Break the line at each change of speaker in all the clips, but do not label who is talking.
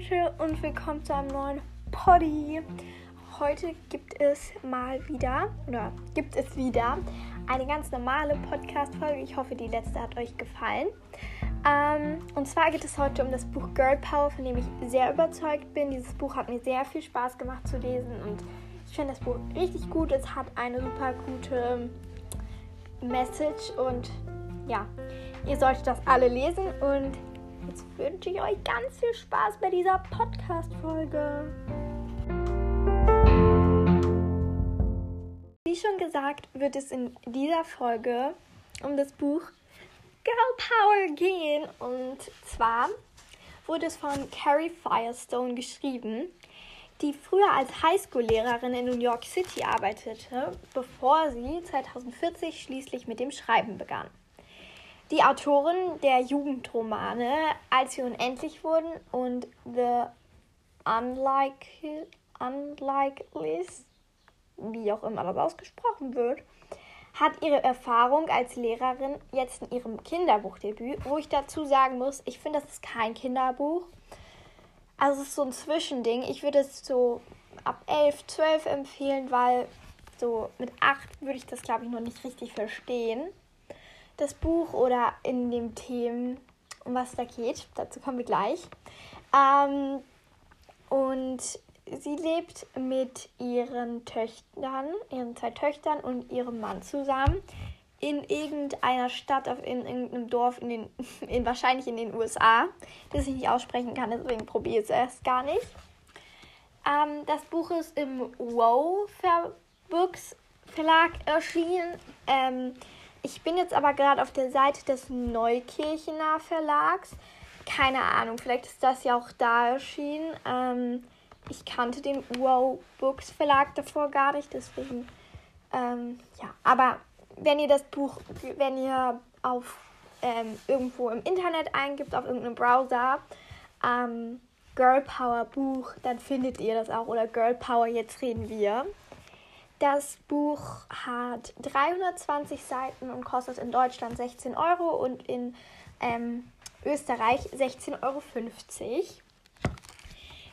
Leute und willkommen zu einem neuen Poddy. Heute gibt es mal wieder, oder gibt es wieder, eine ganz normale Podcast-Folge. Ich hoffe, die letzte hat euch gefallen. Ähm, und zwar geht es heute um das Buch Girl Power, von dem ich sehr überzeugt bin. Dieses Buch hat mir sehr viel Spaß gemacht zu lesen und ich finde das Buch richtig gut. Es hat eine super gute Message und ja, ihr solltet das alle lesen und Jetzt wünsche ich euch ganz viel Spaß bei dieser Podcast-Folge. Wie schon gesagt, wird es in dieser Folge um das Buch Girl Power gehen. Und zwar wurde es von Carrie Firestone geschrieben, die früher als Highschool-Lehrerin in New York City arbeitete, bevor sie 2040 schließlich mit dem Schreiben begann die Autorin der Jugendromane Als wir unendlich wurden und The Unlikely, Unlikelies, wie auch immer das ausgesprochen wird, hat ihre Erfahrung als Lehrerin jetzt in ihrem Kinderbuchdebüt, wo ich dazu sagen muss, ich finde, das ist kein Kinderbuch. Also es ist so ein Zwischending. Ich würde es so ab 11, 12 empfehlen, weil so mit 8 würde ich das, glaube ich, noch nicht richtig verstehen das Buch oder in dem Themen, um was da geht. Dazu kommen wir gleich. Ähm, und sie lebt mit ihren Töchtern, ihren zwei Töchtern und ihrem Mann zusammen in irgendeiner Stadt, auf in irgendeinem Dorf, in den, in, wahrscheinlich in den USA, das ich nicht aussprechen kann, deswegen probiere ich es erst gar nicht. Ähm, das Buch ist im Wow Books Verlag erschienen. Ähm, ich bin jetzt aber gerade auf der Seite des Neukirchener Verlags. Keine Ahnung, vielleicht ist das ja auch da erschienen. Ähm, ich kannte den Wow Books Verlag davor gar nicht, deswegen ähm, ja. Aber wenn ihr das Buch, wenn ihr auf ähm, irgendwo im Internet eingibt, auf irgendeinem Browser, ähm, Girl Power Buch, dann findet ihr das auch. Oder Girl Power, jetzt reden wir. Das Buch hat 320 Seiten und kostet in Deutschland 16 Euro und in ähm, Österreich 16,50 Euro.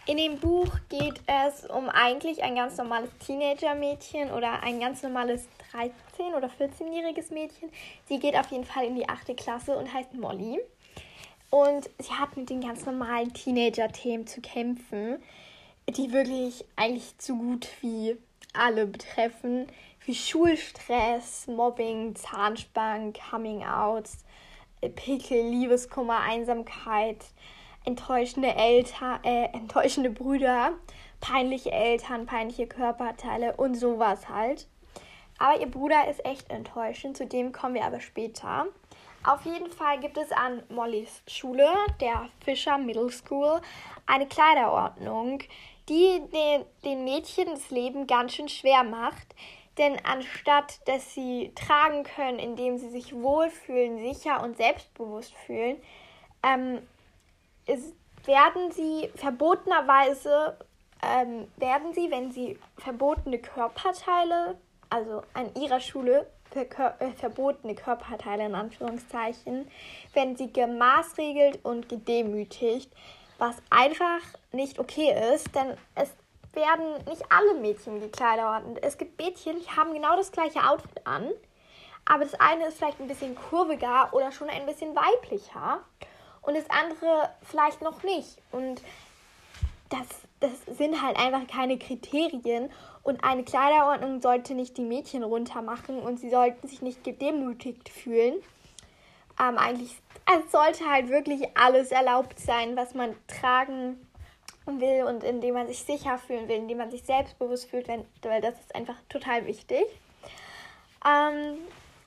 In dem Buch geht es um eigentlich ein ganz normales Teenager-Mädchen oder ein ganz normales 13- oder 14-jähriges Mädchen. Sie geht auf jeden Fall in die 8. Klasse und heißt Molly. Und sie hat mit den ganz normalen Teenager-Themen zu kämpfen, die wirklich eigentlich so gut wie alle betreffen, wie Schulstress, Mobbing, Zahnspann, Coming-outs, Pickel, Liebeskummer, Einsamkeit, enttäuschende Eltern, äh, enttäuschende Brüder, peinliche Eltern, peinliche Körperteile und sowas halt. Aber ihr Bruder ist echt enttäuschend, zu dem kommen wir aber später. Auf jeden Fall gibt es an Mollys Schule, der Fischer Middle School, eine Kleiderordnung, die den, den Mädchen das Leben ganz schön schwer macht. Denn anstatt dass sie tragen können, indem sie sich wohlfühlen, sicher und selbstbewusst fühlen, ähm, ist, werden sie verbotenerweise, ähm, werden sie, wenn sie verbotene Körperteile, also an ihrer Schule äh, verbotene Körperteile in Anführungszeichen, werden sie gemaßregelt und gedemütigt, was einfach nicht okay ist, denn es werden nicht alle Mädchen die Kleider ordnen. Es gibt Mädchen, die haben genau das gleiche Outfit an, aber das eine ist vielleicht ein bisschen kurviger oder schon ein bisschen weiblicher und das andere vielleicht noch nicht. Und das, das sind halt einfach keine Kriterien und eine Kleiderordnung sollte nicht die Mädchen runtermachen und sie sollten sich nicht gedemütigt fühlen. Ähm, eigentlich es sollte halt wirklich alles erlaubt sein, was man tragen will und in dem man sich sicher fühlen will, in dem man sich selbstbewusst fühlt, weil das ist einfach total wichtig. Ähm,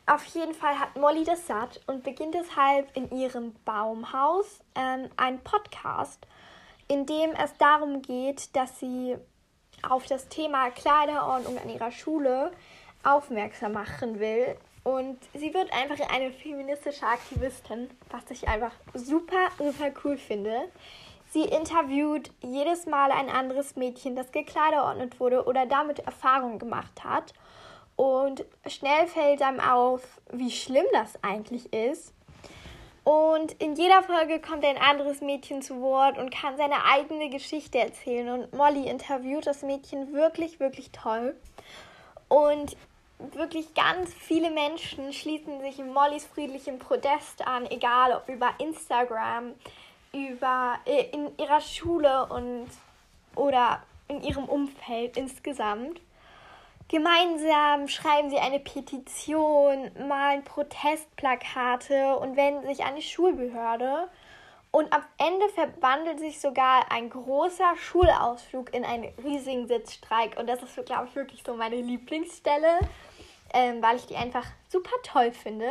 auf jeden Fall hat Molly das satt und beginnt deshalb in ihrem Baumhaus ähm, einen Podcast, in dem es darum geht, dass sie auf das Thema Kleiderordnung an ihrer Schule aufmerksam machen will und sie wird einfach eine feministische Aktivistin, was ich einfach super, super cool finde. Sie interviewt jedes Mal ein anderes Mädchen, das gekleiderordnet wurde oder damit Erfahrung gemacht hat. Und schnell fällt einem auf, wie schlimm das eigentlich ist. Und in jeder Folge kommt ein anderes Mädchen zu Wort und kann seine eigene Geschichte erzählen. Und Molly interviewt das Mädchen wirklich, wirklich toll. Und wirklich ganz viele Menschen schließen sich Mollys friedlichem Protest an, egal ob über Instagram, über äh, in ihrer Schule und oder in ihrem Umfeld insgesamt. Gemeinsam schreiben sie eine Petition, malen Protestplakate und wenden sich an die Schulbehörde. Und am Ende verwandelt sich sogar ein großer Schulausflug in einen riesigen Sitzstreik. Und das ist, glaube ich, wirklich so meine Lieblingsstelle, ähm, weil ich die einfach super toll finde,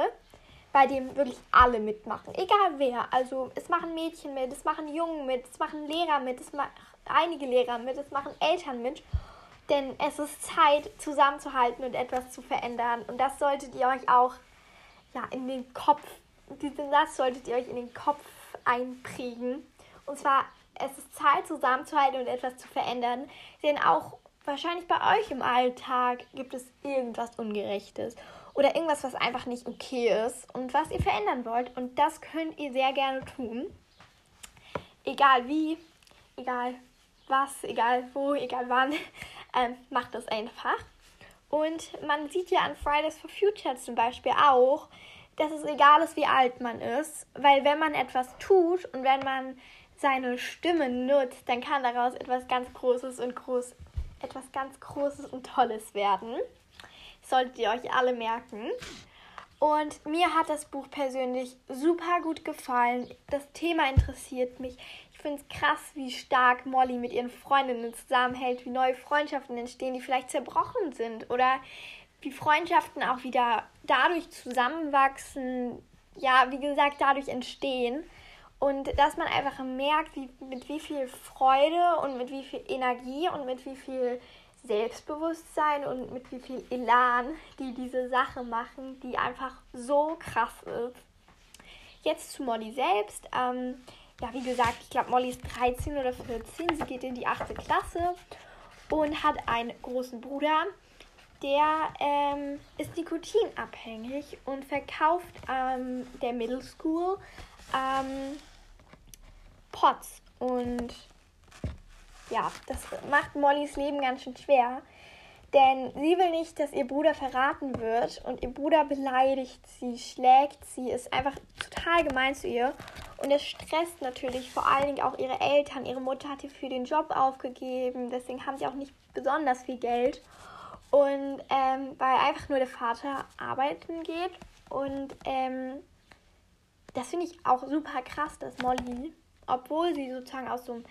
bei dem wirklich alle mitmachen. Egal wer. Also es machen Mädchen mit, es machen Jungen mit, es machen Lehrer mit, es machen einige Lehrer mit, es machen Eltern mit. Denn es ist Zeit, zusammenzuhalten und etwas zu verändern. Und das solltet ihr euch auch ja, in den Kopf, diesen Satz solltet ihr euch in den Kopf einprägen. Und zwar, es ist Zeit, zusammenzuhalten und etwas zu verändern. Denn auch wahrscheinlich bei euch im Alltag gibt es irgendwas Ungerechtes oder irgendwas, was einfach nicht okay ist und was ihr verändern wollt. Und das könnt ihr sehr gerne tun. Egal wie, egal was, egal wo, egal wann ähm, macht das einfach. Und man sieht ja an Fridays for Future zum Beispiel auch, dass es egal ist, wie alt man ist, weil wenn man etwas tut und wenn man seine Stimme nutzt, dann kann daraus etwas ganz Großes und groß, etwas ganz Großes und Tolles werden. Solltet ihr euch alle merken. Und mir hat das Buch persönlich super gut gefallen. Das Thema interessiert mich. Ich finde es krass, wie stark Molly mit ihren Freundinnen zusammenhält, wie neue Freundschaften entstehen, die vielleicht zerbrochen sind oder wie Freundschaften auch wieder dadurch zusammenwachsen, ja, wie gesagt, dadurch entstehen. Und dass man einfach merkt, wie, mit wie viel Freude und mit wie viel Energie und mit wie viel Selbstbewusstsein und mit wie viel Elan die diese Sache machen, die einfach so krass ist. Jetzt zu Molly selbst. Ähm, ja, wie gesagt, ich glaube, Molly ist 13 oder 14. Sie geht in die 8. Klasse und hat einen großen Bruder, der ähm, ist nikotinabhängig und verkauft ähm, der Middle School ähm, Pots. Und ja, das macht Mollys Leben ganz schön schwer. Denn sie will nicht, dass ihr Bruder verraten wird und ihr Bruder beleidigt sie, schlägt sie, ist einfach total gemein zu ihr. Und es stresst natürlich vor allen Dingen auch ihre Eltern. Ihre Mutter hat ihr für den Job aufgegeben, deswegen haben sie auch nicht besonders viel Geld. Und ähm, weil einfach nur der Vater arbeiten geht. Und ähm, das finde ich auch super krass, dass Molly, obwohl sie sozusagen aus so einem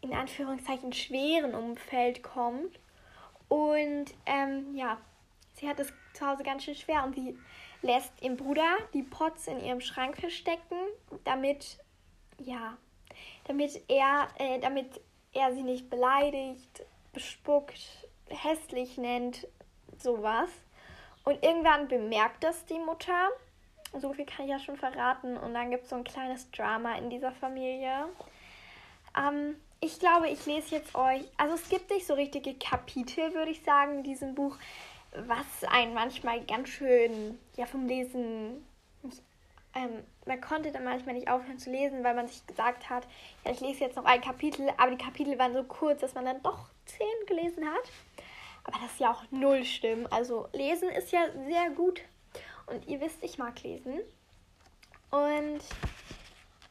in Anführungszeichen schweren Umfeld kommt, und ähm, ja, sie hat es zu Hause ganz schön schwer und sie lässt ihrem Bruder die Pots in ihrem Schrank verstecken, damit, ja, damit er, äh, damit er sie nicht beleidigt, bespuckt, hässlich nennt, sowas. Und irgendwann bemerkt das die Mutter. So viel kann ich ja schon verraten. Und dann gibt es so ein kleines Drama in dieser Familie. Ähm, ich glaube, ich lese jetzt euch. Also es gibt nicht so richtige Kapitel, würde ich sagen, in diesem Buch, was einen manchmal ganz schön ja vom Lesen. Ähm, man konnte dann manchmal nicht aufhören zu lesen, weil man sich gesagt hat, ja, ich lese jetzt noch ein Kapitel, aber die Kapitel waren so kurz, dass man dann doch zehn gelesen hat. Aber das ist ja auch null schlimm. Also lesen ist ja sehr gut. Und ihr wisst, ich mag lesen. Und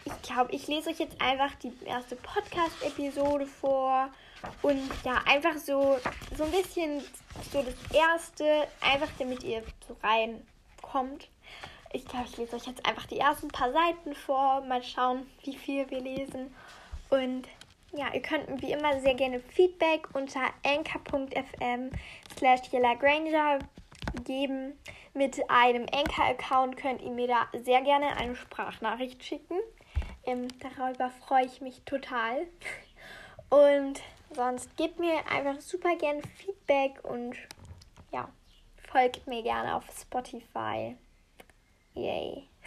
ich glaube, ich lese euch jetzt einfach die erste Podcast-Episode vor und ja, einfach so, so ein bisschen so das erste, einfach damit ihr so reinkommt. Ich glaube, ich lese euch jetzt einfach die ersten paar Seiten vor, mal schauen, wie viel wir lesen. Und ja, ihr könnt wie immer sehr gerne Feedback unter anchor.fm slash Granger geben. Mit einem Anchor-Account könnt ihr mir da sehr gerne eine Sprachnachricht schicken. Ähm, darüber freue ich mich total. Und sonst gebt mir einfach super gerne Feedback und ja, folgt mir gerne auf Spotify. Yay.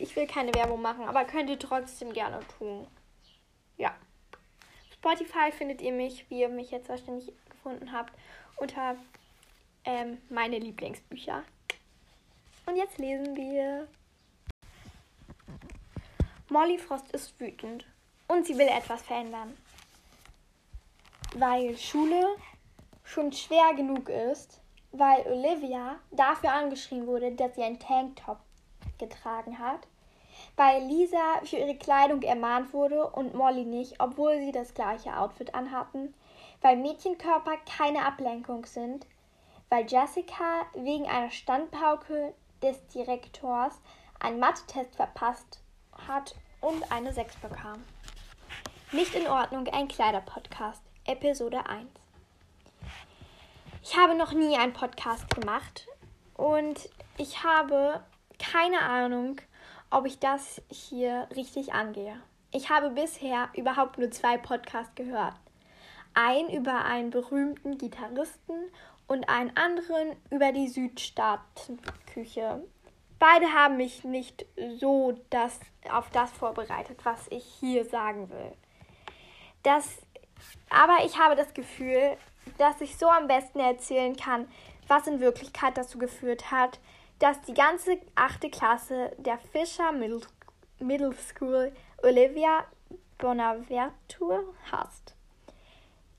Ich will keine Werbung machen, aber könnt ihr trotzdem gerne tun. Ja. Spotify findet ihr mich, wie ihr mich jetzt wahrscheinlich gefunden habt, unter ähm, meine Lieblingsbücher. Und jetzt lesen wir Molly Frost ist wütend und sie will etwas verändern. Weil Schule schon schwer genug ist, weil Olivia dafür angeschrien wurde, dass sie einen Tanktop getragen hat, weil Lisa für ihre Kleidung ermahnt wurde und Molly nicht, obwohl sie das gleiche Outfit anhatten, weil Mädchenkörper keine Ablenkung sind, weil Jessica wegen einer Standpauke des Direktors einen Mathe-Test verpasst hat und eine 6 bekam. Nicht in Ordnung, ein Kleider-Podcast, Episode 1. Ich habe noch nie einen Podcast gemacht und ich habe keine Ahnung, ob ich das hier richtig angehe. Ich habe bisher überhaupt nur zwei Podcasts gehört. Einen über einen berühmten Gitarristen und einen anderen über die Südstaatenküche. Beide haben mich nicht so das, auf das vorbereitet, was ich hier sagen will. Das, aber ich habe das Gefühl, dass ich so am besten erzählen kann, was in Wirklichkeit dazu geführt hat, dass die ganze achte Klasse der Fisher Middle, Middle School Olivia Bonaventure hasst.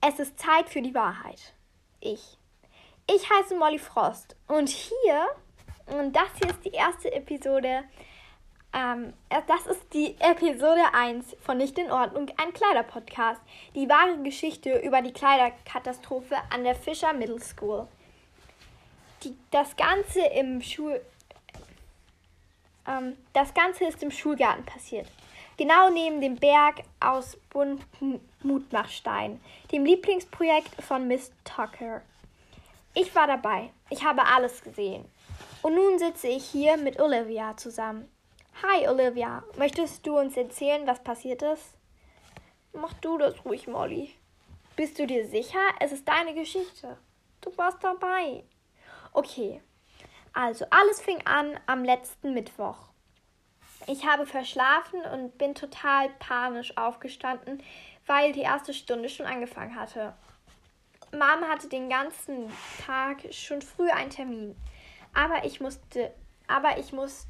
Es ist Zeit für die Wahrheit. Ich. Ich heiße Molly Frost und hier, und das hier ist die erste Episode, ähm, das ist die Episode 1 von Nicht in Ordnung, ein Kleiderpodcast. Die wahre Geschichte über die Kleiderkatastrophe an der Fisher Middle School. Die, das Ganze im Schul... Ähm, das Ganze ist im Schulgarten passiert. Genau neben dem Berg aus bunten Mutmachstein, dem Lieblingsprojekt von Miss Tucker. Ich war dabei. Ich habe alles gesehen. Und nun sitze ich hier mit Olivia zusammen. Hi Olivia, möchtest du uns erzählen, was passiert ist? Mach du das ruhig, Molly. Bist du dir sicher? Es ist deine Geschichte. Du warst dabei. Okay. Also, alles fing an am letzten Mittwoch. Ich habe verschlafen und bin total panisch aufgestanden, weil die erste Stunde schon angefangen hatte. Mom hatte den ganzen Tag schon früh einen Termin. Aber ich musste, aber ich muss,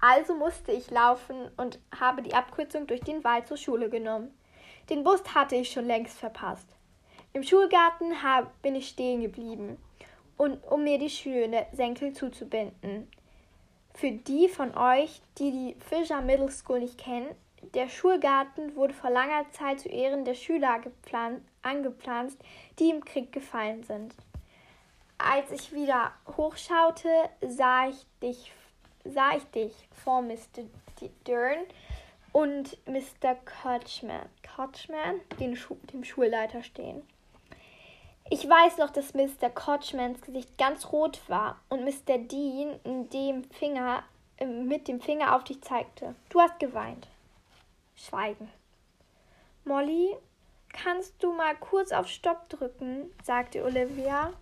also musste ich laufen und habe die Abkürzung durch den Wald zur Schule genommen. Den Bus hatte ich schon längst verpasst. Im Schulgarten hab, bin ich stehen geblieben, und, um mir die schöne Senkel zuzubinden. Für die von euch, die die Fisher Middle School nicht kennen, der Schulgarten wurde vor langer Zeit zu Ehren der Schüler angepflanzt, die im Krieg gefallen sind. Als ich wieder hochschaute, sah ich dich, sah ich dich vor Mr. Dern und Mr. Kochman, Kochman den Schu dem Schulleiter stehen. Ich weiß noch, dass Mr. Kochmans Gesicht ganz rot war und Mr. Dean dem Finger, mit dem Finger auf dich zeigte. Du hast geweint. Schweigen. Molly, kannst du mal kurz auf Stopp drücken? sagte Olivia.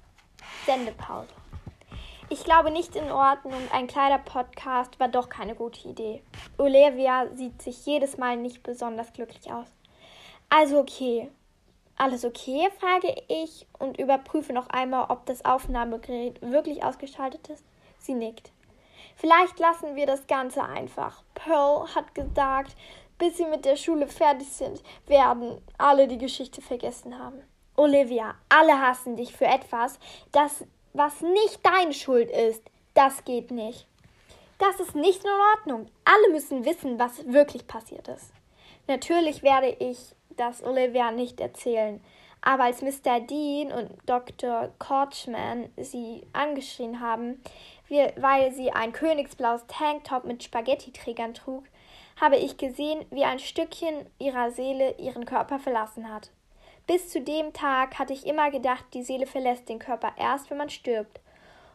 Sendepause. Ich glaube nicht in Ordnung, ein Kleider-Podcast war doch keine gute Idee. Olivia sieht sich jedes Mal nicht besonders glücklich aus. Also okay. Alles okay? frage ich und überprüfe noch einmal, ob das Aufnahmegerät wirklich ausgeschaltet ist. Sie nickt. Vielleicht lassen wir das Ganze einfach. Pearl hat gesagt, bis sie mit der Schule fertig sind, werden alle die Geschichte vergessen haben. Olivia, alle hassen dich für etwas, das was nicht deine Schuld ist. Das geht nicht. Das ist nicht in Ordnung. Alle müssen wissen, was wirklich passiert ist. Natürlich werde ich das Olivia nicht erzählen, aber als Mr. Dean und Dr. Korchman sie angeschrien haben, weil sie ein königsblaues Tanktop mit Spaghetti-Trägern trug, habe ich gesehen, wie ein Stückchen ihrer Seele ihren Körper verlassen hat. Bis zu dem Tag hatte ich immer gedacht, die Seele verlässt den Körper erst, wenn man stirbt.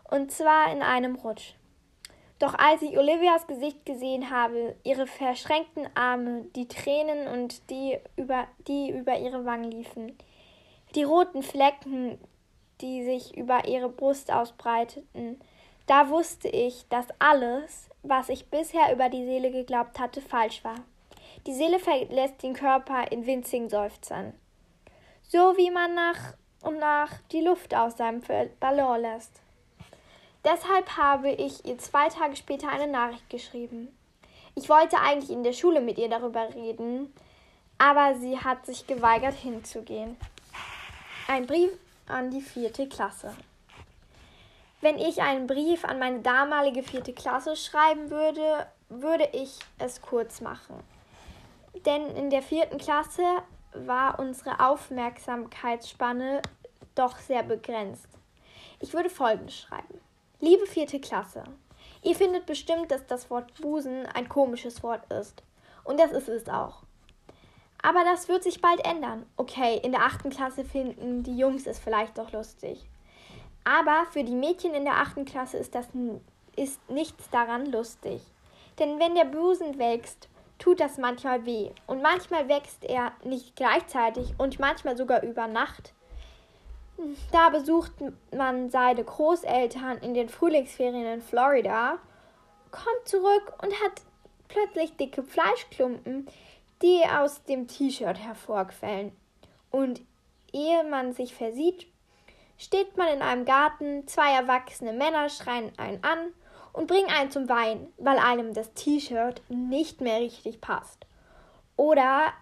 Und zwar in einem Rutsch. Doch als ich Olivias Gesicht gesehen habe, ihre verschränkten Arme, die Tränen und die über, die über ihre Wangen liefen, die roten Flecken, die sich über ihre Brust ausbreiteten, da wusste ich, dass alles, was ich bisher über die Seele geglaubt hatte, falsch war. Die Seele verlässt den Körper in winzigen Seufzern. So wie man nach und nach die Luft aus seinem Ballon lässt. Deshalb habe ich ihr zwei Tage später eine Nachricht geschrieben. Ich wollte eigentlich in der Schule mit ihr darüber reden, aber sie hat sich geweigert hinzugehen. Ein Brief an die vierte Klasse. Wenn ich einen Brief an meine damalige vierte Klasse schreiben würde, würde ich es kurz machen. Denn in der vierten Klasse war unsere Aufmerksamkeitsspanne doch sehr begrenzt. Ich würde folgendes schreiben. Liebe vierte Klasse, ihr findet bestimmt, dass das Wort Busen ein komisches Wort ist. Und das ist es auch. Aber das wird sich bald ändern. Okay, in der achten Klasse finden die Jungs es vielleicht doch lustig. Aber für die Mädchen in der achten Klasse ist das ist nichts daran lustig. Denn wenn der Busen wächst, tut das manchmal weh. Und manchmal wächst er nicht gleichzeitig und manchmal sogar über Nacht. Da besucht man seine Großeltern in den Frühlingsferien in Florida, kommt zurück und hat plötzlich dicke Fleischklumpen, die aus dem T-Shirt hervorquellen. Und ehe man sich versieht, steht man in einem Garten, zwei erwachsene Männer schreien einen an und bringen einen zum Weinen, weil einem das T-Shirt nicht mehr richtig passt. Oder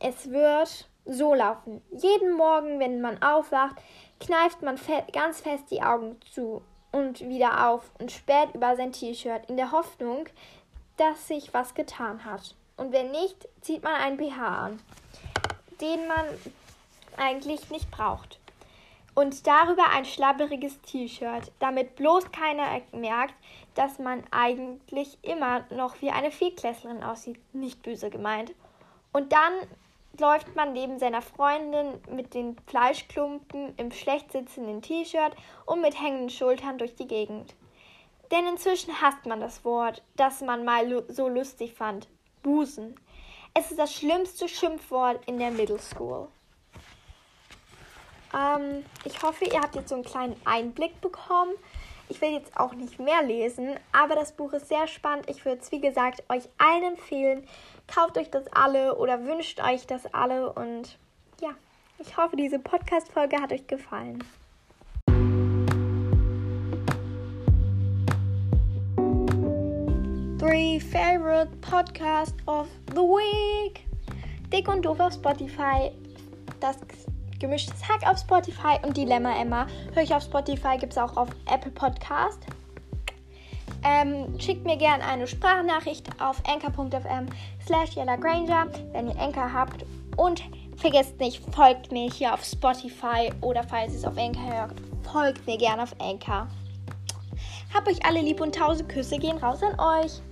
es wird so laufen. Jeden Morgen, wenn man aufwacht, kneift man fe ganz fest die Augen zu und wieder auf und sperrt über sein T-Shirt in der Hoffnung, dass sich was getan hat. Und wenn nicht, zieht man einen BH an, den man eigentlich nicht braucht und darüber ein schlabberiges T-Shirt, damit bloß keiner merkt, dass man eigentlich immer noch wie eine Vierklässlerin aussieht, nicht böse gemeint. Und dann läuft man neben seiner Freundin mit den Fleischklumpen im schlecht sitzenden T-Shirt und mit hängenden Schultern durch die Gegend. Denn inzwischen hasst man das Wort, das man mal so lustig fand. Busen. Es ist das schlimmste Schimpfwort in der Middle School. Ähm, ich hoffe, ihr habt jetzt so einen kleinen Einblick bekommen. Ich will jetzt auch nicht mehr lesen, aber das Buch ist sehr spannend. Ich würde es, wie gesagt, euch allen empfehlen. Kauft euch das alle oder wünscht euch das alle. Und ja, ich hoffe, diese Podcast-Folge hat euch gefallen. Three favorite podcast of the week. Dick und doof auf Spotify. Das Gemischtes Hack auf Spotify und Dilemma Emma. Höre ich auf Spotify, gibt es auch auf Apple Podcast. Ähm, schickt mir gerne eine Sprachnachricht auf anchor.fm slash Granger, wenn ihr Anchor habt. Und vergesst nicht, folgt mir hier auf Spotify oder falls ihr es auf Anchor hört, folgt mir gerne auf Anchor. Hab euch alle lieb und tausend Küsse gehen raus an euch.